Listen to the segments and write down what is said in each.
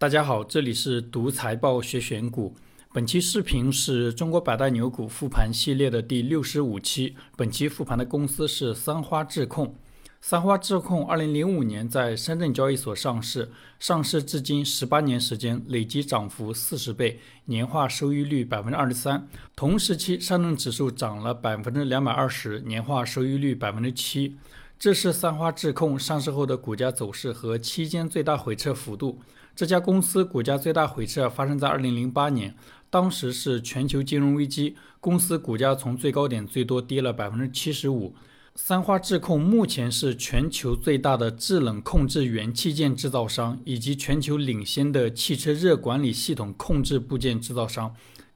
大家好，这里是读财报学选股。本期视频是中国百大牛股复盘系列的第六十五期。本期复盘的公司是三花智控。三花智控二零零五年在深圳交易所上市，上市至今十八年时间，累计涨幅四十倍，年化收益率百分之二十三。同时期上证指数涨了百分之两百二十，年化收益率百分之七。这是三花智控上市后的股价走势和期间最大回撤幅度。这家公司股价最大回撤发生在二零零八年，当时是全球金融危机，公司股价从最高点最多跌了百分之七十五。三花智控目前是全球最大的制冷控制元器件制造商，以及全球领先的汽车热管理系统控制部件制造商。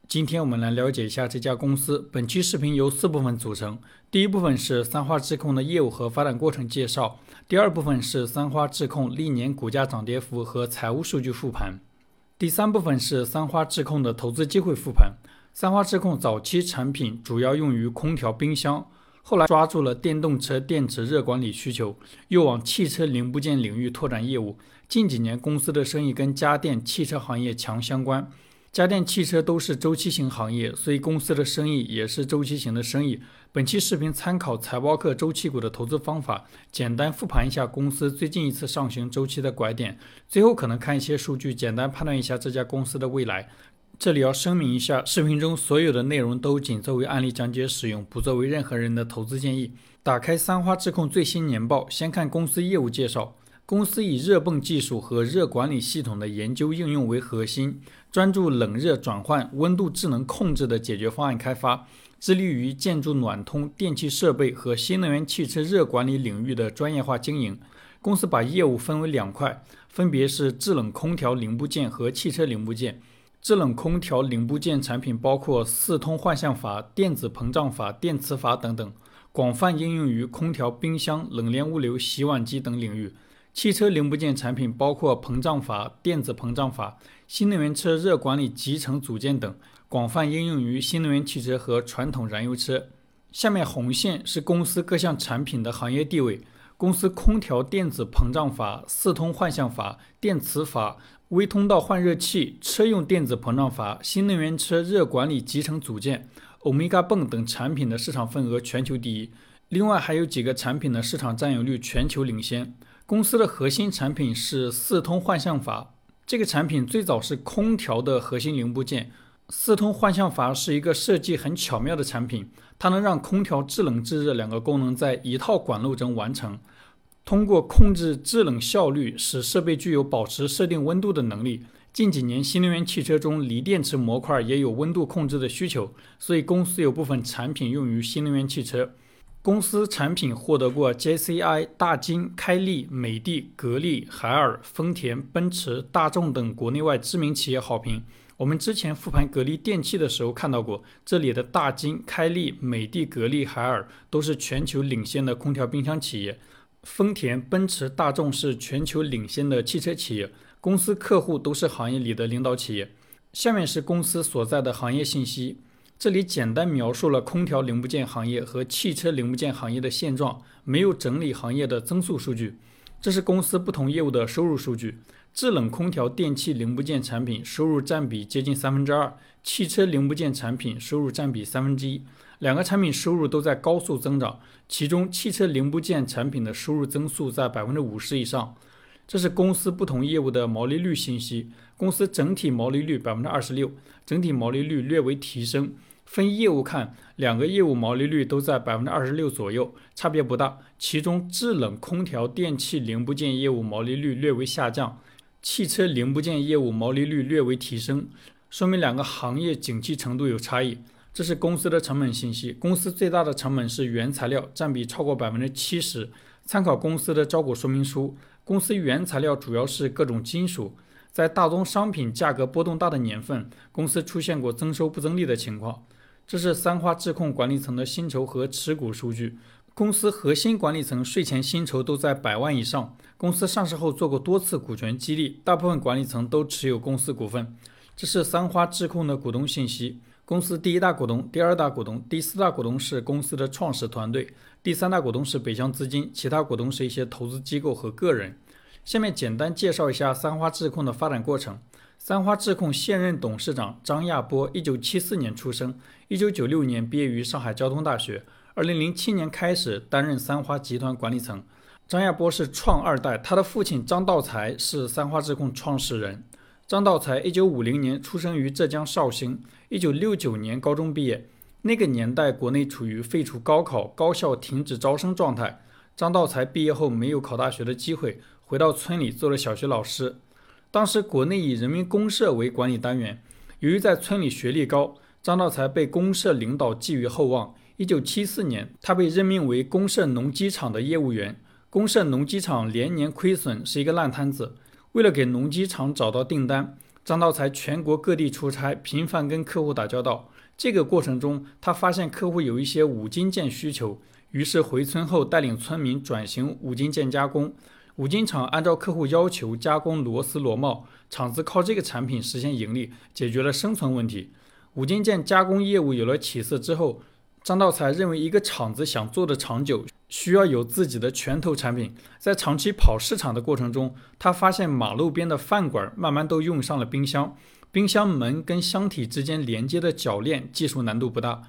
今天我们来了解一下这家公司。本期视频由四部分组成，第一部分是三花智控的业务和发展过程介绍，第二部分是三花智控历年股价涨跌幅和财务数据复盘，第三部分是三花智控的投资机会复盘。三花智控早期产品主要用于空调、冰箱，后来抓住了电动车电池热管理需求，又往汽车零部件领域拓展业务。近几年公司的生意跟家电、汽车行业强相关。家电、汽车都是周期型行业，所以公司的生意也是周期型的生意。本期视频参考财报课周期股的投资方法，简单复盘一下公司最近一次上行周期的拐点，最后可能看一些数据，简单判断一下这家公司的未来。这里要声明一下，视频中所有的内容都仅作为案例讲解使用，不作为任何人的投资建议。打开三花智控最新年报，先看公司业务介绍。公司以热泵技术和热管理系统的研究应用为核心，专注冷热转换、温度智能控制的解决方案开发，致力于建筑暖通、电气设备和新能源汽车热管理领域的专业化经营。公司把业务分为两块，分别是制冷空调零部件和汽车零部件。制冷空调零部件产品包括四通换向阀、电子膨胀阀、电磁阀等等，广泛应用于空调、冰箱、冷链物流、洗碗机等领域。汽车零部件产品包括膨胀阀、电子膨胀阀、新能源车热管理集成组件等，广泛应用于新能源汽车和传统燃油车。下面红线是公司各项产品的行业地位。公司空调电子膨胀阀、四通换向阀、电磁阀、微通道换热器、车用电子膨胀阀、新能源车热管理集成组件、欧米伽泵等产品的市场份额全球第一。另外还有几个产品的市场占有率全球领先。公司的核心产品是四通换向阀，这个产品最早是空调的核心零部件。四通换向阀是一个设计很巧妙的产品，它能让空调制冷制热两个功能在一套管路中完成。通过控制制冷效率，使设备具有保持设定温度的能力。近几年，新能源汽车中锂电池模块也有温度控制的需求，所以公司有部分产品用于新能源汽车。公司产品获得过 JCI、大金、开利、美的、格力、海尔、丰田、奔驰、大众等国内外知名企业好评。我们之前复盘格力电器的时候看到过，这里的大金、开利、美的、格力、海尔都是全球领先的空调冰箱企业，丰田、奔驰、大众是全球领先的汽车企业，公司客户都是行业里的领导企业。下面是公司所在的行业信息。这里简单描述了空调零部件行业和汽车零部件行业的现状，没有整理行业的增速数据。这是公司不同业务的收入数据。制冷空调电器零部件产品收入占比接近三分之二，汽车零部件产品收入占比三分之一。两个产品收入都在高速增长，其中汽车零部件产品的收入增速在百分之五十以上。这是公司不同业务的毛利率信息。公司整体毛利率百分之二十六，整体毛利率略微提升。分业务看，两个业务毛利率都在百分之二十六左右，差别不大。其中制冷空调电器零部件业务毛利率略微下降，汽车零部件业务毛利率略微提升，说明两个行业景气程度有差异。这是公司的成本信息，公司最大的成本是原材料，占比超过百分之七十。参考公司的招股说明书，公司原材料主要是各种金属，在大宗商品价格波动大的年份，公司出现过增收不增利的情况。这是三花智控管理层的薪酬和持股数据。公司核心管理层税前薪酬都在百万以上。公司上市后做过多次股权激励，大部分管理层都持有公司股份。这是三花智控的股东信息。公司第一大股东、第二大股东、第四大股东是公司的创始团队，第三大股东是北向资金，其他股东是一些投资机构和个人。下面简单介绍一下三花智控的发展过程。三花智控现任董事长张亚波，一九七四年出生，一九九六年毕业于上海交通大学，二零零七年开始担任三花集团管理层。张亚波是创二代，他的父亲张道才是三花智控创始人。张道才一九五零年出生于浙江绍兴，一九六九年高中毕业。那个年代，国内处于废除高考、高校停止招生状态。张道才毕业后没有考大学的机会，回到村里做了小学老师。当时国内以人民公社为管理单元，由于在村里学历高，张道才被公社领导寄予厚望。一九七四年，他被任命为公社农机厂的业务员。公社农机厂连年亏损，是一个烂摊子。为了给农机厂找到订单，张道才全国各地出差，频繁跟客户打交道。这个过程中，他发现客户有一些五金件需求，于是回村后带领村民转型五金件加工。五金厂按照客户要求加工螺丝螺帽，厂子靠这个产品实现盈利，解决了生存问题。五金件加工业务有了起色之后，张道才认为一个厂子想做的长久，需要有自己的拳头产品。在长期跑市场的过程中，他发现马路边的饭馆慢慢都用上了冰箱，冰箱门跟箱体之间连接的铰链技术难度不大。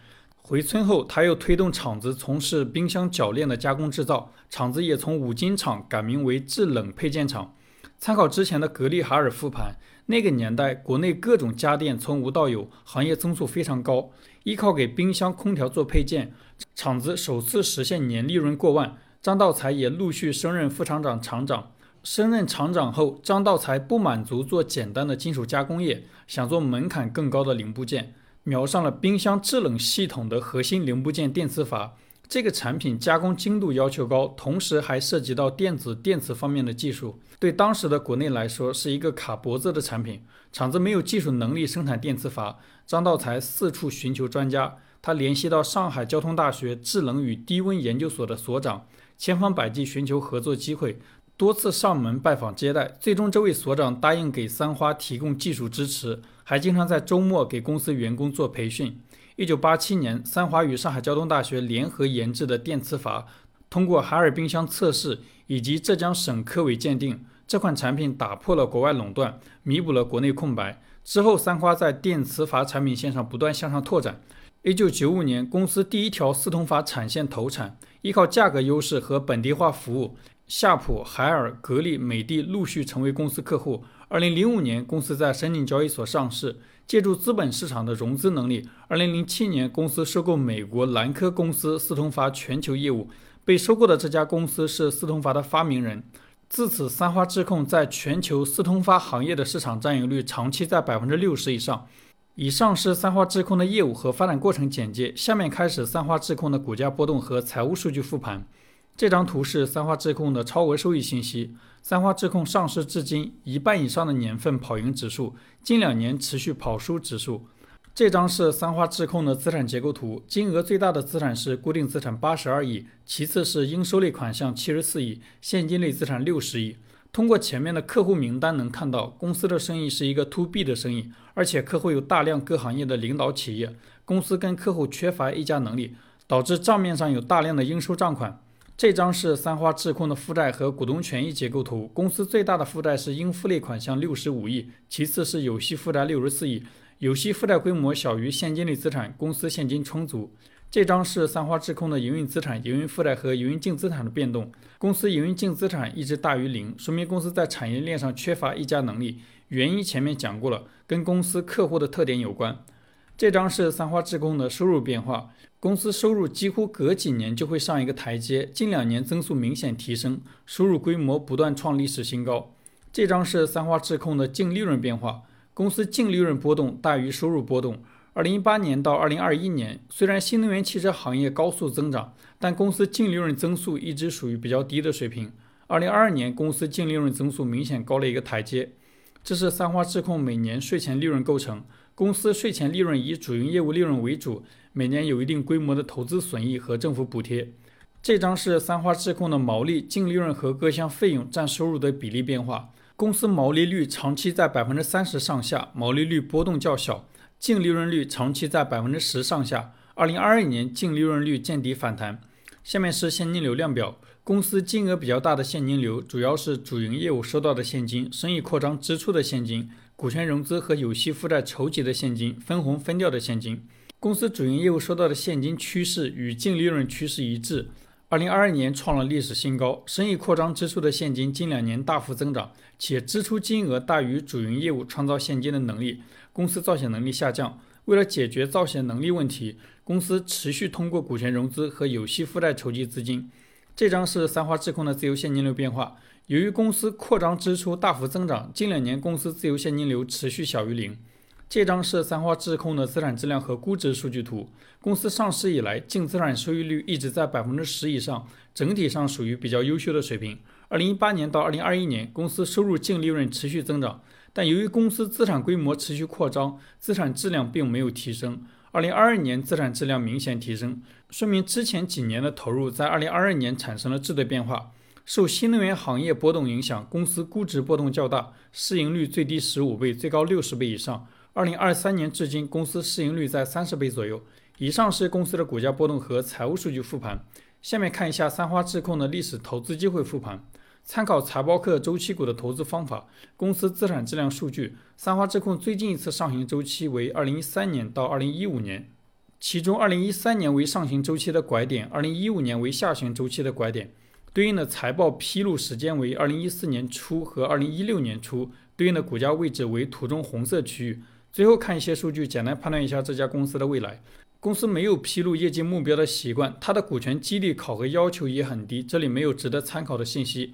回村后，他又推动厂子从事冰箱铰链的加工制造，厂子也从五金厂改名为制冷配件厂。参考之前的格力海尔复盘，那个年代国内各种家电从无到有，行业增速非常高。依靠给冰箱、空调做配件，厂子首次实现年利润过万。张道才也陆续升任副厂长、厂长。升任厂长后，张道才不满足做简单的金属加工业，想做门槛更高的零部件。瞄上了冰箱制冷系统的核心零部件电磁阀，这个产品加工精度要求高，同时还涉及到电子电磁方面的技术，对当时的国内来说是一个卡脖子的产品。厂子没有技术能力生产电磁阀，张道才四处寻求专家，他联系到上海交通大学制冷与低温研究所的所长，千方百计寻求合作机会。多次上门拜访接待，最终这位所长答应给三花提供技术支持，还经常在周末给公司员工做培训。一九八七年，三花与上海交通大学联合研制的电磁阀，通过海尔冰箱测试以及浙江省科委鉴定，这款产品打破了国外垄断，弥补了国内空白。之后，三花在电磁阀产品线上不断向上拓展。一九九五年，公司第一条四通阀产线投产，依靠价格优势和本地化服务。夏普、海尔、格力、美的陆续成为公司客户。二零零五年，公司在深圳交易所上市，借助资本市场的融资能力。二零零七年，公司收购美国兰科公司四通阀全球业务。被收购的这家公司是四通阀的发明人。自此，三花智控在全球四通发行业的市场占有率长期在百分之六十以上。以上是三花智控的业务和发展过程简介。下面开始三花智控的股价波动和财务数据复盘。这张图是三花智控的超额收益信息。三花智控上市至今一半以上的年份跑赢指数，近两年持续跑输指数。这张是三花智控的资产结构图，金额最大的资产是固定资产八十二亿，其次是应收类款项七十四亿，现金类资产六十亿。通过前面的客户名单能看到，公司的生意是一个 to B 的生意，而且客户有大量各行业的领导企业，公司跟客户缺乏议价能力，导致账面上有大量的应收账款。这张是三花智控的负债和股东权益结构图。公司最大的负债是应付类款项六十五亿，其次是有息负债六十四亿。有息负债规模小于现金类资产，公司现金充足。这张是三花智控的营运资产、营运负债和营运净资产的变动。公司营运净资产一直大于零，说明公司在产业链上缺乏议价能力。原因前面讲过了，跟公司客户的特点有关。这张是三花智控的收入变化。公司收入几乎隔几年就会上一个台阶，近两年增速明显提升，收入规模不断创历史新高。这张是三花智控的净利润变化，公司净利润波动大于收入波动。二零一八年到二零二一年，虽然新能源汽车行业高速增长，但公司净利润增速一直属于比较低的水平。二零二二年，公司净利润增速明显高了一个台阶。这是三花智控每年税前利润构成，公司税前利润以主营业务利润为主。每年有一定规模的投资损益和政府补贴。这张是三花智控的毛利、净利润和各项费用占收入的比例变化。公司毛利率长期在百分之三十上下，毛利率波动较小；净利润率长期在百分之十上下。二零二二年净利润率见底反弹。下面是现金流量表。公司金额比较大的现金流，主要是主营业务收到的现金、生意扩张支出的现金、股权融资和有息负债筹集的现金、分红分掉的现金。公司主营业务收到的现金趋势与净利润趋势一致。二零二二年创了历史新高，生意扩张支出的现金近两年大幅增长，且支出金额大于主营业务创造现金的能力，公司造血能力下降。为了解决造血能力问题，公司持续通过股权融资和有息负债筹集资金。这张是三花智控的自由现金流变化。由于公司扩张支出大幅增长，近两年公司自由现金流持续小于零。这张是三花智控的资产质量和估值数据图。公司上市以来，净资产收益率一直在百分之十以上，整体上属于比较优秀的水平。二零一八年到二零二一年，公司收入净利润持续增长，但由于公司资产规模持续扩张，资产质量并没有提升。二零二二年资产质量明显提升，说明之前几年的投入在二零二二年产生了质的变化。受新能源行业波动影响，公司估值波动较大，市盈率最低十五倍，最高六十倍以上。二零二三年至今，公司市盈率在三十倍左右。以上是公司的股价波动和财务数据复盘。下面看一下三花智控的历史投资机会复盘。参考财报课周期股的投资方法，公司资产质量数据。三花智控最近一次上行周期为二零一三年到二零一五年，其中二零一三年为上行周期的拐点，二零一五年为下行周期的拐点。对应的财报披露时间为二零一四年初和二零一六年初，对应的股价位置为图中红色区域。最后看一些数据，简单判断一下这家公司的未来。公司没有披露业绩目标的习惯，它的股权激励考核要求也很低，这里没有值得参考的信息。